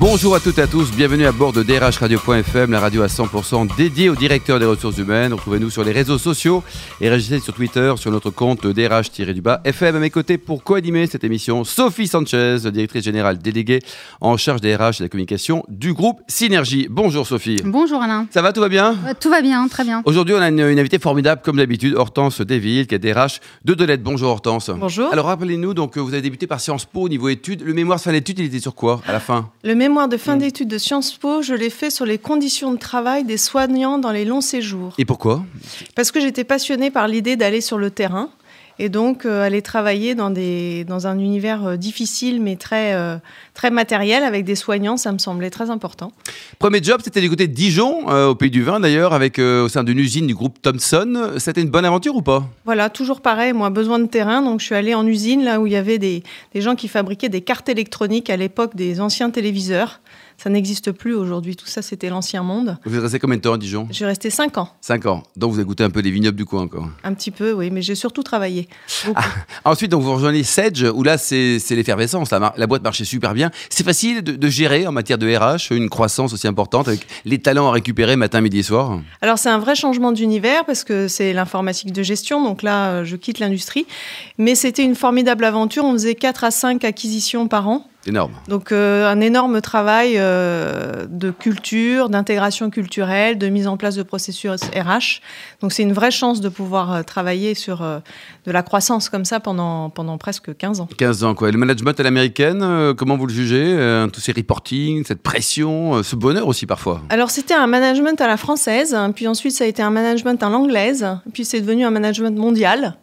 Bonjour à toutes et à tous, bienvenue à bord de drhradio.fm, la radio à 100% dédiée au directeur des ressources humaines. Retrouvez-nous sur les réseaux sociaux et réagissez sur Twitter sur notre compte drh-fm. À mes côtés pour co-animer cette émission, Sophie Sanchez, directrice générale déléguée en charge des RH et de la communication du groupe Synergie. Bonjour Sophie. Bonjour Alain. Ça va, tout va bien? Euh, Tout va bien, très bien. Aujourd'hui, on a une, une invitée formidable, comme d'habitude, Hortense Desvilles, qui est DRH de Delette. Bonjour Hortense. Bonjour. Alors rappelez-nous, donc vous avez débuté par Sciences Po au niveau études. Le mémoire de fin d'études, il était sur quoi à la fin? Le mémoire de fin d'études de Sciences Po, je l'ai fait sur les conditions de travail des soignants dans les longs séjours. Et pourquoi? Parce que j'étais passionnée par l'idée d'aller sur le terrain et donc euh, aller travailler dans, des, dans un univers euh, difficile mais très, euh, très matériel avec des soignants, ça me semblait très important. Premier job, c'était du côté de Dijon, au pays du vin d'ailleurs, avec au sein d'une usine du groupe Thomson. C'était une bonne aventure ou pas? Voilà, toujours pareil, moi, besoin de terrain, donc je suis allée en usine, là où il y avait des, des gens qui fabriquaient des cartes électroniques à l'époque des anciens téléviseurs. Ça n'existe plus aujourd'hui, tout ça c'était l'ancien monde. Vous êtes resté combien de temps à Dijon J'ai resté 5 ans, 5 ans. Donc vous avez goûté un peu les vignobles du coin encore. un petit peu, oui, mais j'ai surtout travaillé. Beaucoup. Ensuite, donc vous rejoignez Sedge, où là c'est l'effervescence. La, la boîte marchait super bien. C'est facile de, de gérer en matière de RH, une croissance aussi importante avec les talents à récupérer matin, midi et soir? Alors c'est un vrai changement d'univers parce que c'est l'informatique de gestion, donc là euh, je quitte l'industrie. Mais c'était une formidable aventure, on faisait 4 à 5 acquisitions par an. Énorme. Donc euh, un énorme travail euh, de culture, d'intégration culturelle, de mise en place de processus RH. Donc c'est une vraie chance de pouvoir euh, travailler sur de la croissance comme ça pendant, pendant presque 15 ans. 15 ans, quoi. Et le management à l'américaine, comment vous le jugez Tous ces reporting, cette pression, ce bonheur aussi parfois. Alors c'était un management à la française, hein, puis ensuite ça a été un management à l'anglaise, puis c'est devenu un management mondial.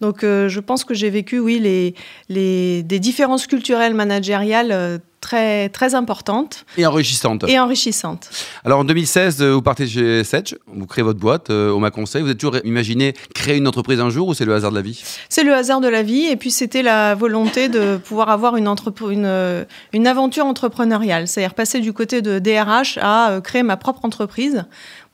Donc je pense que j'ai vécu, oui, les, les, des différences culturelles managériales euh, très, très importantes Et enrichissante. et enrichissantes. Alors en 2016, euh, vous partez chez Sedge, vous créez votre boîte, euh, au Ma Conseil. Vous avez toujours imaginé créer une entreprise un jour ou c'est le hasard de la vie? C'est le hasard de la vie, et puis c'était la volonté de pouvoir avoir une, une, euh, une aventure entrepreneuriale, c'est-à-dire passer du côté de DRH à euh, créer ma propre entreprise.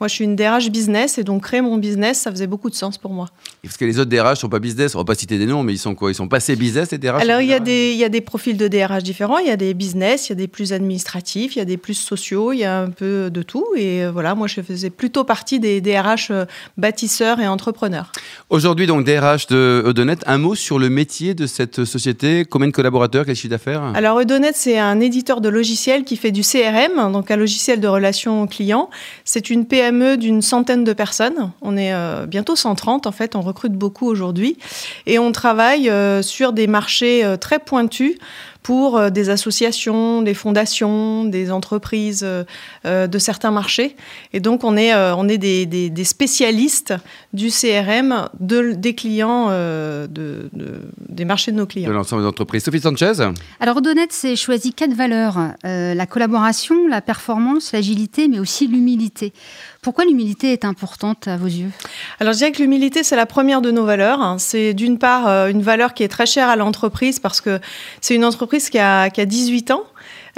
Moi, je suis une DRH business, et donc créer mon business, ça faisait beaucoup de sens pour moi. Parce que les autres DRH sont pas business, on va pas citer des noms, mais ils sont quoi? Ils sont passés business, les DRH Alors, il y, a DRH? des, il y a des profils de DRH différents. Il y a des business, il y a des plus administratifs, il y a des plus sociaux, il y a un peu de tout. Et euh, voilà, moi, je faisais plutôt partie des DRH euh, bâtisseurs et entrepreneurs. Aujourd'hui, donc, DRH de Eudonet, un mot sur le métier de cette société. Combien de collaborateurs? Quel chiffre d'affaires? Alors, Eudonet, c'est un éditeur de logiciels qui fait du CRM, donc un logiciel de relation client. C'est une PME d'une centaine de personnes. On est euh, bientôt 130, en fait. On recrute beaucoup aujourd'hui. Et on travaille euh, sur des marchés euh, très pointus pour euh, des associations, des fondations, des entreprises de certains marchés. Et donc, on est, euh, on est des, des- des spécialistes du CRM de, des clients, euh, de, de- des marchés de nos de clients. l'ensemble des entreprises. Sophie Sanchez Alors, Odonet s'est choisi quatre valeurs euh, la collaboration, la performance, l'agilité, mais aussi l'humilité. Pourquoi l'humilité est importante à vos yeux? Alors, je dirais que l'humilité, c'est la première de nos valeurs. C'est d'une part euh, une valeur qui est très chère à l'entreprise parce que c'est une entreprise qui a 18 ans.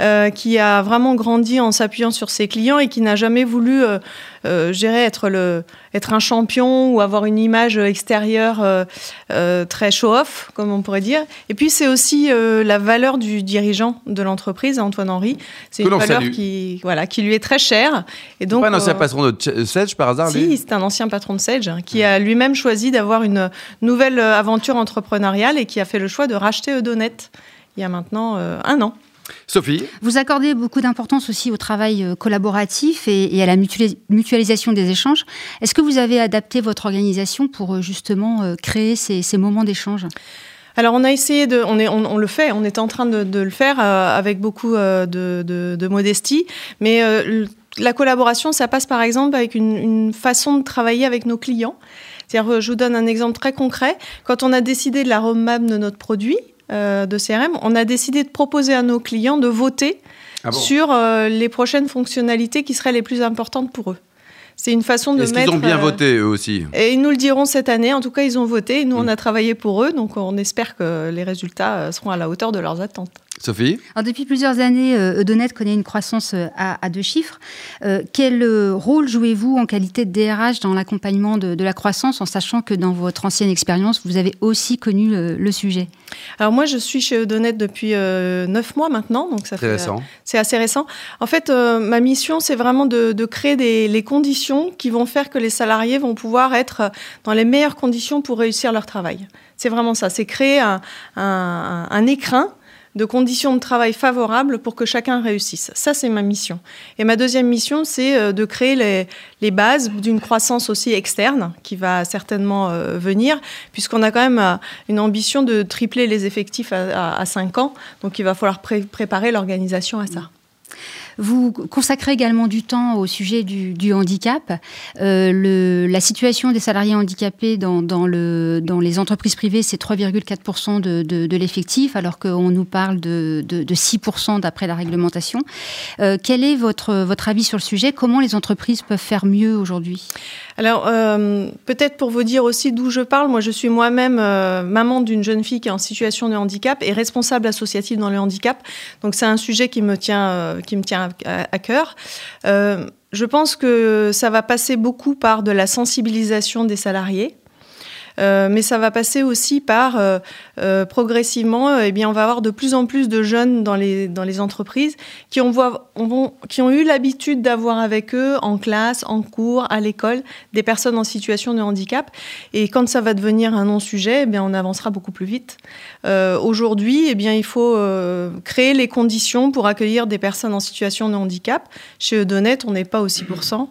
Euh, qui a vraiment grandi en s'appuyant sur ses clients et qui n'a jamais voulu, euh, euh, je dirais, être, le, être un champion ou avoir une image extérieure euh, euh, très show-off, comme on pourrait dire. Et puis, c'est aussi euh, la valeur du dirigeant de l'entreprise, Antoine Henry. C'est une valeur salue. qui, voilà, qui lui est très chère. Et donc, Pas un ancien euh, patron de Sedge par hasard si, c'est un ancien patron de Sage hein, qui a lui-même choisi d'avoir une nouvelle euh, aventure entrepreneuriale et qui a fait le choix de racheter Eudonet il y a maintenant euh, un an. Sophie Vous accordez beaucoup d'importance aussi au travail euh, collaboratif et, et à la mutualis- mutualisation des échanges. Est-ce que vous avez adapté votre organisation pour euh, justement euh, créer ces, ces moments d'échange? Alors on a essayé de, on, est, on, on le fait, on est en train de, de le faire euh, avec beaucoup euh, de, de- de modestie, mais euh, la collaboration, ça passe par exemple avec une, une façon de travailler avec nos clients. C'est-à-dire, je vous donne un exemple très concret. Quand on a décidé de la roadmap de notre produit euh, de CRM, on a décidé de proposer à nos clients de voter Ah bon sur euh, les prochaines fonctionnalités qui seraient les plus importantes pour eux. C'est une façon de Est-ce mettre. qu'ils ont bien euh, voté eux aussi Et ils nous le diront cette année. En tout cas, ils ont voté. Nous, on Mm. a travaillé pour eux. Donc, on espère que les résultats seront à la hauteur de leurs attentes. Sophie Alors, Depuis plusieurs années, euh, Eudonet connaît une croissance euh, à, à deux chiffres. Euh, quel rôle jouez-vous en qualité de DRH dans l'accompagnement de, de la croissance, en sachant que dans votre ancienne expérience, vous avez aussi connu le, le sujet? Alors moi, je suis chez Eudonet depuis euh, neuf mois maintenant, donc ça Très fait, récent. c'est assez récent. En fait, euh, ma mission, c'est vraiment de, de créer des, les conditions qui vont faire que les salariés vont pouvoir être dans les meilleures conditions pour réussir leur travail. C'est vraiment ça, c'est créer un, un, un écrin de conditions de travail favorables pour que chacun réussisse. Ça, c'est ma mission. Et ma deuxième mission, c'est euh, de créer les, bases d'une croissance aussi externe qui va certainement euh, venir, puisqu'on a quand même euh, une ambition de tripler les effectifs à, à, à 5 ans. Donc, il va falloir pré préparer l'organisation à ça. Vous consacrez également du temps au sujet du, handicap. Euh, la situation des salariés handicapés dans, dans, le, dans les entreprises privées, c'est 3,4% de, l'effectif, alors qu'on nous parle de, de, de 6% d'après la réglementation. Euh, quel est votre, avis sur le sujet? Comment les entreprises peuvent faire mieux aujourd'hui? Alors, euh, peut-être pour vous dire aussi d'où je parle, moi je suis moi-même maman d'une jeune fille qui est en situation de handicap et responsable associative dans le handicap. Donc c'est un sujet qui me tient, qui me tient à, cœur. Euh, je pense que ça va passer beaucoup par de la sensibilisation des salariés. Euh, mais ça va passer aussi par euh, euh, progressivement, eh bien, on va avoir de plus en plus de jeunes dans les, dans les entreprises qui ont, on, qui ont eu l'habitude d'avoir avec eux en classe, en cours, à l'école, des personnes en situation de handicap. Et quand ça va devenir un non-sujet, eh on avancera beaucoup plus vite. Aujourd'hui, eh il faut créer les conditions pour accueillir des personnes en situation de handicap. Chez Eudonet, on n'est pas au 6%.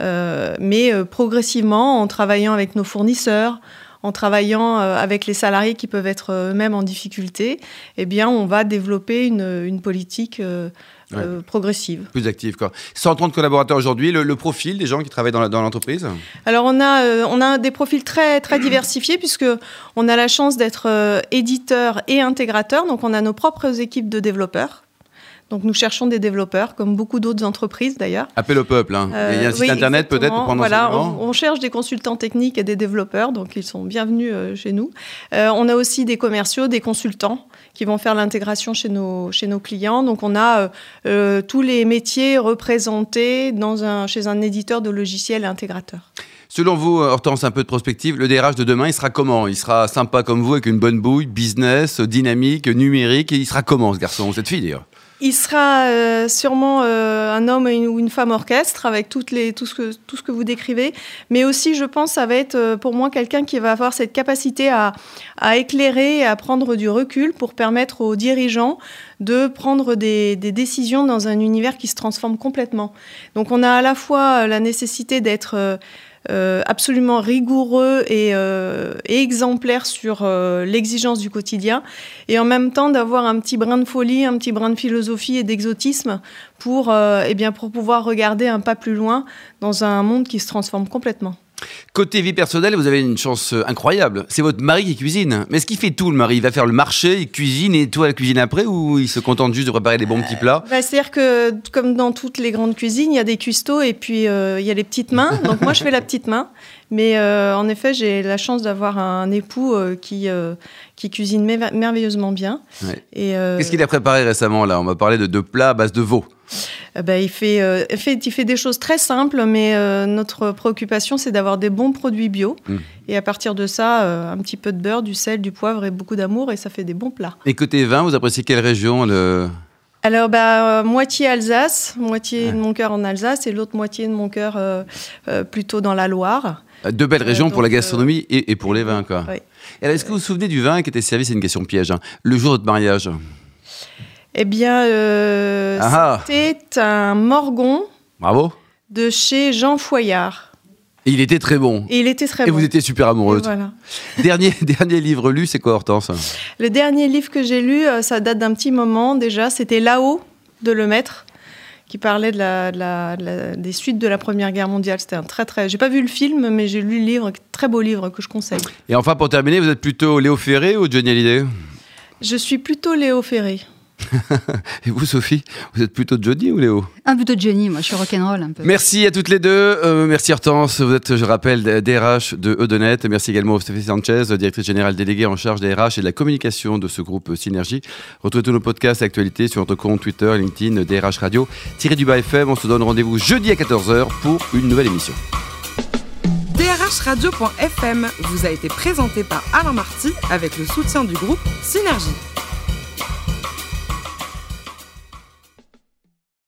Euh, mais euh, progressivement, en travaillant avec nos fournisseurs, en travaillant euh, avec les salariés qui peuvent être eux-mêmes en difficulté, eh bien, on va développer une, une politique euh, ouais. euh, progressive. Plus active, quoi. 130 collaborateurs aujourd'hui, le, le, profil des gens qui travaillent dans l'entreprise? Alors, on a, euh, on a des profils très, très diversifiés, puisque on a la chance d'être éditeur et intégrateur, donc on a nos propres équipes de développeurs. Donc nous cherchons des développeurs, comme beaucoup d'autres entreprises d'ailleurs. Appel au peuple. Hein. Euh, Il y a un site oui, internet peut-être pour prendre voilà, on, on, cherche des consultants techniques et des développeurs, donc ils sont bienvenus euh, chez nous. Euh, on a aussi des commerciaux, des consultants qui vont faire l'intégration chez nos, chez nos clients. Donc on a euh, tous les métiers représentés dans un, chez un éditeur de logiciels intégrateur. Selon vous, Hortense, un peu de prospective, le DRH de demain, il sera comment? Il sera sympa comme vous, avec une bonne bouille, business, dynamique, numérique. Et il sera comment, ce garçon, cette fille d'ailleurs? Il sera euh, sûrement euh, un homme ou une femme orchestre avec tout, ce que, vous décrivez, mais aussi je pense ça va être euh, pour moi quelqu'un qui va avoir cette capacité à, éclairer et à prendre du recul pour permettre aux dirigeants de prendre des, décisions dans un univers qui se transforme complètement. Donc on a à la fois la nécessité d'être absolument rigoureux et, exemplaire sur l'exigence du quotidien, et en même temps d'avoir un petit brin de folie, un petit brin de philosophie et d'exotisme pour, eh bien, pour pouvoir regarder un pas plus loin dans un monde qui se transforme complètement. Côté vie personnelle, vous avez une chance incroyable. C'est votre mari qui cuisine. Mais est-ce qu'il fait tout, le mari? Il va faire le marché, il cuisine et toi, la cuisine après Ou il se contente juste de préparer des bons petits plats? bah, C'est-à-dire que, comme dans toutes les grandes cuisines, il y a des cuistots et puis euh, il y a les petites mains. Donc moi, je fais la petite main. Mais euh, en effet, j'ai la chance d'avoir un époux euh, qui, qui cuisine merveilleusement bien. Ouais. Qu'est-ce qu'il a préparé récemment là? On va parler de, de plats à base de veau. Ben, il, fait, euh, fait, il fait des choses très simples, mais euh, notre préoccupation, c'est d'avoir des bons produits bio. Mmh. Et à partir de ça, euh, un petit peu de beurre, du sel, du poivre et beaucoup d'amour, et ça fait des bons plats. Et côté vin, vous appréciez quelle région le... Alors, bah, moitié Alsace, moitié ouais. de mon cœur en Alsace, et l'autre moitié de mon cœur plutôt dans la Loire. Deux belles régions donc, pour la gastronomie et, et, pour les vins, quoi. Oui. est-ce que vous vous souvenez du vin qui était servi? C'est une question piège. Hein, le jour de votre mariage? Eh bien, euh, ah c'était un morgon. Bravo. De chez Jean Foyard. Et il était très bon. Et il était très Et bon. vous étiez super amoureuse. Voilà. dernier, dernier livre lu, c'est quoi, Hortense? Le dernier livre que j'ai lu, euh, ça date d'un petit moment déjà. C'était Là-haut de Le Maître, qui parlait de la, de la, de la, des suites de la Première Guerre mondiale. C'était un très très. J'ai pas vu le film, mais j'ai lu le livre, très beau livre que je conseille. Et enfin, pour terminer, vous êtes plutôt Léo Ferré ou Johnny Hallyday? Je suis plutôt Léo Ferré. Et vous, Sophie, vous êtes plutôt Johnny ou Léo? Un plutôt Johnny, moi je suis rock'n'roll un peu. Merci à toutes les deux. Euh, merci Hortense, vous êtes, je rappelle, DRH de Edenet. Merci également à Stéphanie Sanchez, directrice générale déléguée en charge des RH et de la communication de ce groupe Synergie. Retrouvez tous nos podcasts et actualités sur notre compte Twitter, LinkedIn, DRH Radio, tiré du bas FM. On se donne rendez-vous jeudi à 14h pour une nouvelle émission. Radio.fm vous a été présenté par Alain Marty avec le soutien du groupe Synergie.